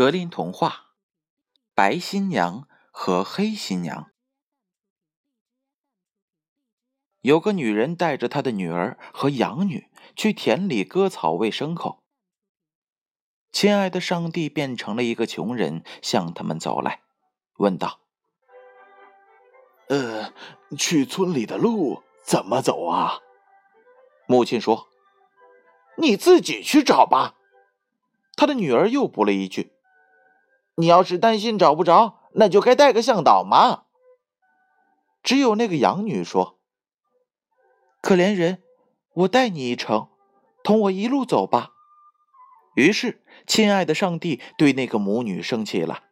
格林童话《白新娘和黑新娘》。有个女人带着她的女儿和养女去田里割草喂牲口。亲爱的上帝变成了一个穷人，向他们走来，问道：“呃，去村里的路怎么走啊？”母亲说：“你自己去找吧。”他的女儿又补了一句。你要是担心找不着，那就该带个向导嘛。只有那个养女说：“可怜人，我带你一程，同我一路走吧。”于是，亲爱的上帝对那个母女生气了，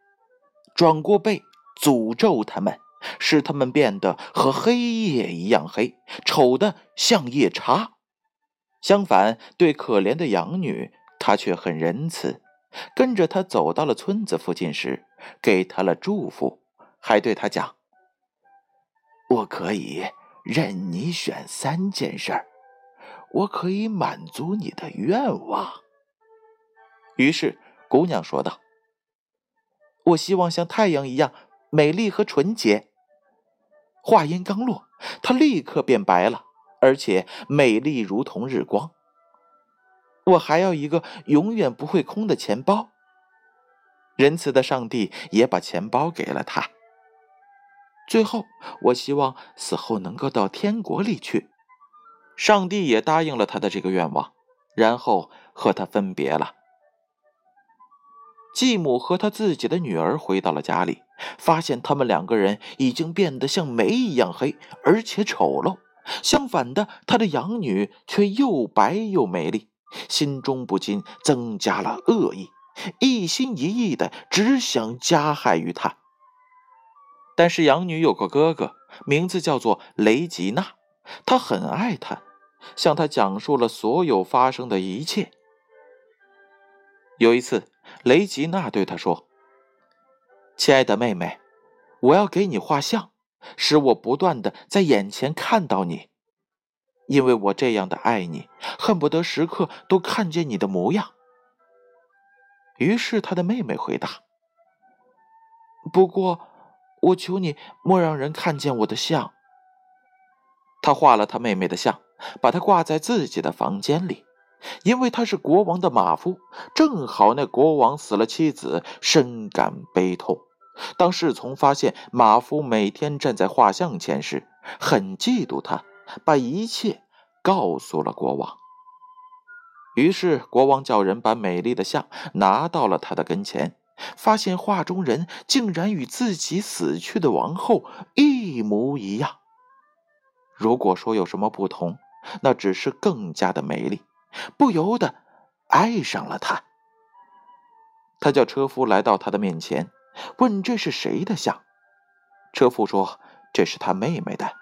转过背诅咒他们，使他们变得和黑夜一样黑，丑的像夜叉。相反，对可怜的养女，他却很仁慈。跟着他走到了村子附近时，给他了祝福，还对他讲：“我可以任你选三件事儿，我可以满足你的愿望。”于是姑娘说道：“我希望像太阳一样美丽和纯洁。”话音刚落，她立刻变白了，而且美丽如同日光。我还要一个永远不会空的钱包。仁慈的上帝也把钱包给了他。最后，我希望死后能够到天国里去。上帝也答应了他的这个愿望，然后和他分别了。继母和他自己的女儿回到了家里，发现他们两个人已经变得像煤一样黑，而且丑陋。相反的，他的养女却又白又美丽。心中不禁增加了恶意，一心一意的只想加害于他。但是养女有个哥哥，名字叫做雷吉娜，他很爱她，向她讲述了所有发生的一切。有一次，雷吉娜对他说：“亲爱的妹妹，我要给你画像，使我不断的在眼前看到你。”因为我这样的爱你，恨不得时刻都看见你的模样。于是他的妹妹回答：“不过，我求你莫让人看见我的像。”他画了他妹妹的像，把它挂在自己的房间里，因为他是国王的马夫。正好那国王死了妻子，深感悲痛。当侍从发现马夫每天站在画像前时，很嫉妒他。把一切告诉了国王。于是国王叫人把美丽的像拿到了他的跟前，发现画中人竟然与自己死去的王后一模一样。如果说有什么不同，那只是更加的美丽，不由得爱上了他。他叫车夫来到他的面前，问这是谁的像。车夫说这是他妹妹的。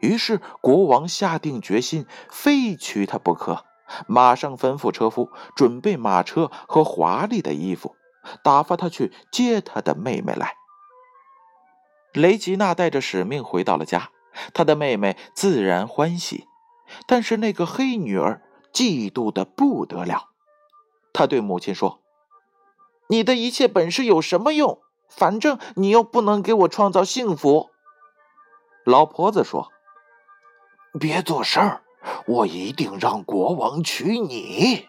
于是国王下定决心，非娶她不可。马上吩咐车夫准备马车和华丽的衣服，打发他去接他的妹妹来。雷吉娜带着使命回到了家，她的妹妹自然欢喜，但是那个黑女儿嫉妒的不得了。她对母亲说：“你的一切本事有什么用？反正你又不能给我创造幸福。”老婆子说。别做声我一定让国王娶你。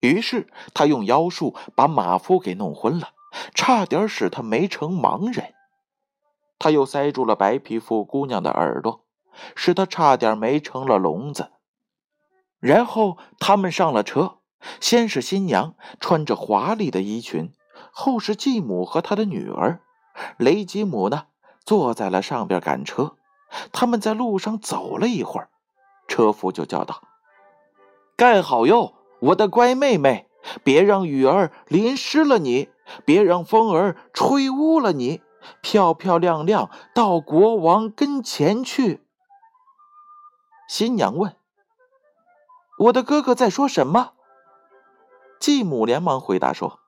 于是他用妖术把马夫给弄昏了，差点使他没成盲人。他又塞住了白皮肤姑娘的耳朵，使他差点没成了聋子。然后他们上了车，先是新娘穿着华丽的衣裙，后是继母和她的女儿，雷吉姆呢坐在了上边赶车。他们在路上走了一会儿，车夫就叫道：“盖好哟，我的乖妹妹，别让雨儿淋湿了你，别让风儿吹污了你，漂漂亮亮到国王跟前去。”新娘问：“我的哥哥在说什么？”继母连忙回答说。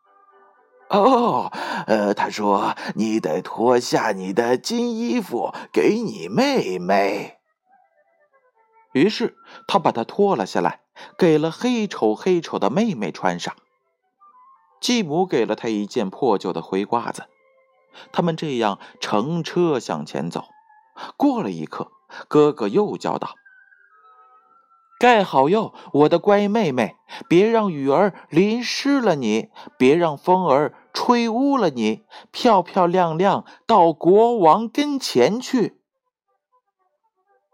哦，呃，他说你得脱下你的金衣服给你妹妹。于是他把它脱了下来，给了黑丑黑丑的妹妹穿上。继母给了他一件破旧的灰褂子。他们这样乘车向前走。过了一刻，哥哥又叫道：“盖好哟，我的乖妹妹，别让雨儿淋湿了你，别让风儿吹污了你，漂漂亮亮到国王跟前去。”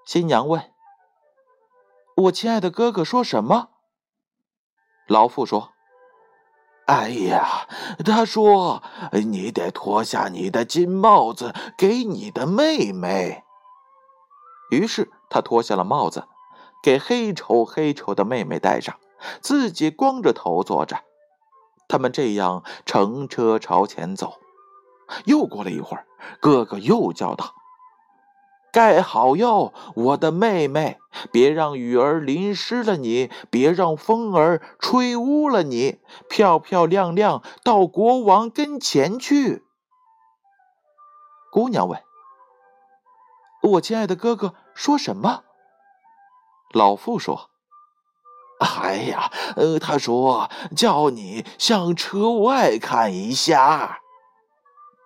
新娘问：“我亲爱的哥哥说什么？”老妇说：“哎呀，他说你得脱下你的金帽子给你的妹妹。”于是他脱下了帽子，给黑丑黑丑的妹妹戴上，自己光着头坐着。他们这样乘车朝前走。又过了一会儿，哥哥又叫道。盖好哟，我的妹妹，别让雨儿淋湿了你，别让风儿吹污了你，漂漂亮亮到国王跟前去。姑娘问：“我亲爱的哥哥说什么？”老妇说：“哎呀，呃，他说叫你向车外看一下。”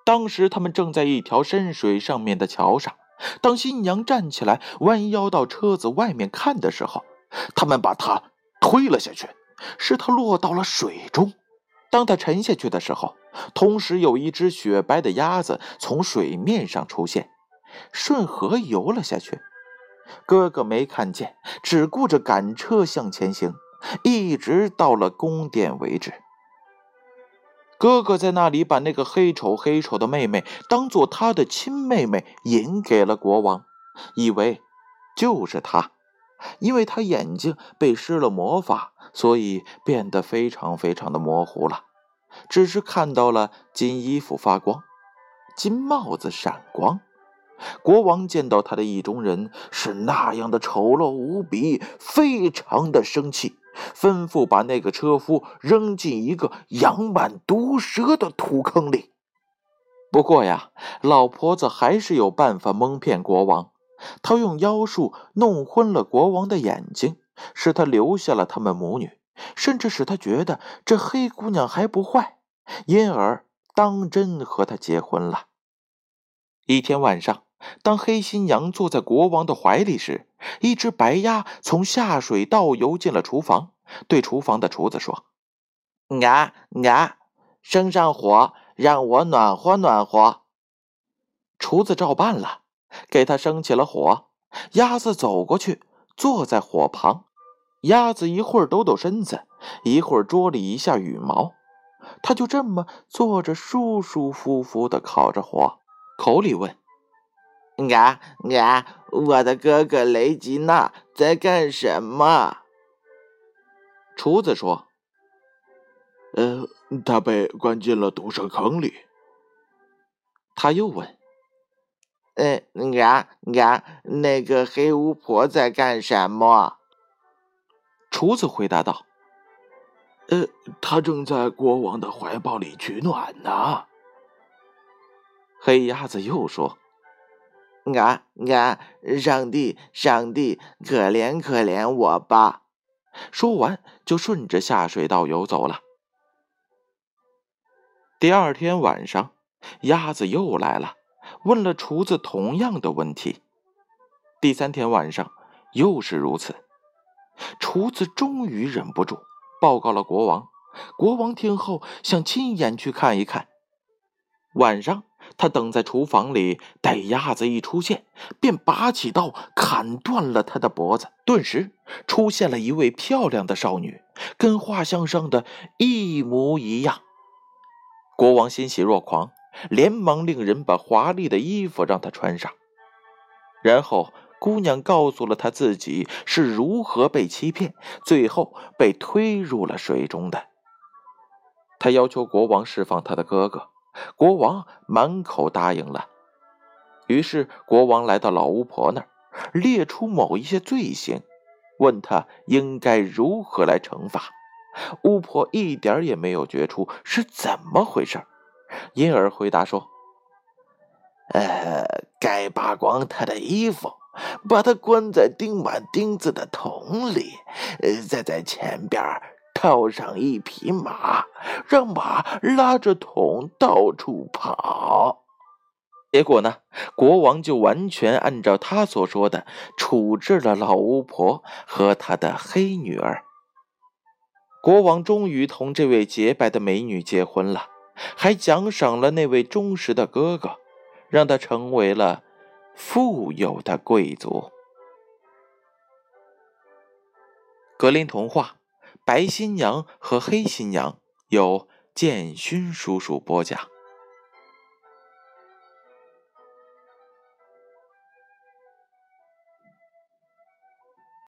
当时他们正在一条深水上面的桥上。当新娘站起来，弯腰到车子外面看的时候，他们把她推了下去，使她落到了水中。当她沉下去的时候，同时有一只雪白的鸭子从水面上出现，顺河游了下去。哥哥没看见，只顾着赶车向前行，一直到了宫殿为止。哥哥在那里把那个黑丑黑丑的妹妹当做他的亲妹妹引给了国王，以为就是她，因为她眼睛被施了魔法，所以变得非常非常的模糊了，只是看到了金衣服发光，金帽子闪光。国王见到他的意中人是那样的丑陋无比，非常的生气。吩咐把那个车夫扔进一个养满毒蛇的土坑里。不过呀，老婆子还是有办法蒙骗国王。她用妖术弄昏了国王的眼睛，使他留下了他们母女，甚至使他觉得这黑姑娘还不坏，因而当真和她结婚了。一天晚上。当黑新娘坐在国王的怀里时，一只白鸭从下水道游进了厨房，对厨房的厨子说：“啊啊，生上火，让我暖和暖和。”厨子照办了，给他生起了火。鸭子走过去，坐在火旁。鸭子一会儿抖抖身子，一会儿捉了一下羽毛，它就这么坐着，舒舒服服的烤着火，口里问。啊啊！我的哥哥雷吉娜在干什么？厨子说：“呃，他被关进了毒蛇坑里。”他又问：“呃，啊啊！那个黑巫婆在干什么？”厨子回答道：“呃，她正在国王的怀抱里取暖呢。”黑鸭子又说。啊啊！上帝，上帝，可怜可怜我吧！说完，就顺着下水道游走了。第二天晚上，鸭子又来了，问了厨子同样的问题。第三天晚上，又是如此。厨子终于忍不住报告了国王。国王听后，想亲眼去看一看。晚上。他等在厨房里，待鸭子一出现，便拔起刀砍断了他的脖子。顿时出现了一位漂亮的少女，跟画像上的一模一样。国王欣喜若狂，连忙令人把华丽的衣服让她穿上。然后，姑娘告诉了他自己是如何被欺骗，最后被推入了水中的。他要求国王释放他的哥哥。国王满口答应了。于是，国王来到老巫婆那儿，列出某一些罪行，问他应该如何来惩罚。巫婆一点也没有觉出是怎么回事，因而回答说：“呃，该扒光他的衣服，把他关在钉满钉子的桶里，再在前边套上一匹马，让马拉着桶到处跑。结果呢，国王就完全按照他所说的处置了老巫婆和他的黑女儿。国王终于同这位洁白的美女结婚了，还奖赏了那位忠实的哥哥，让他成为了富有的贵族。格林童话《白新娘和黑新娘》由建勋叔叔播讲。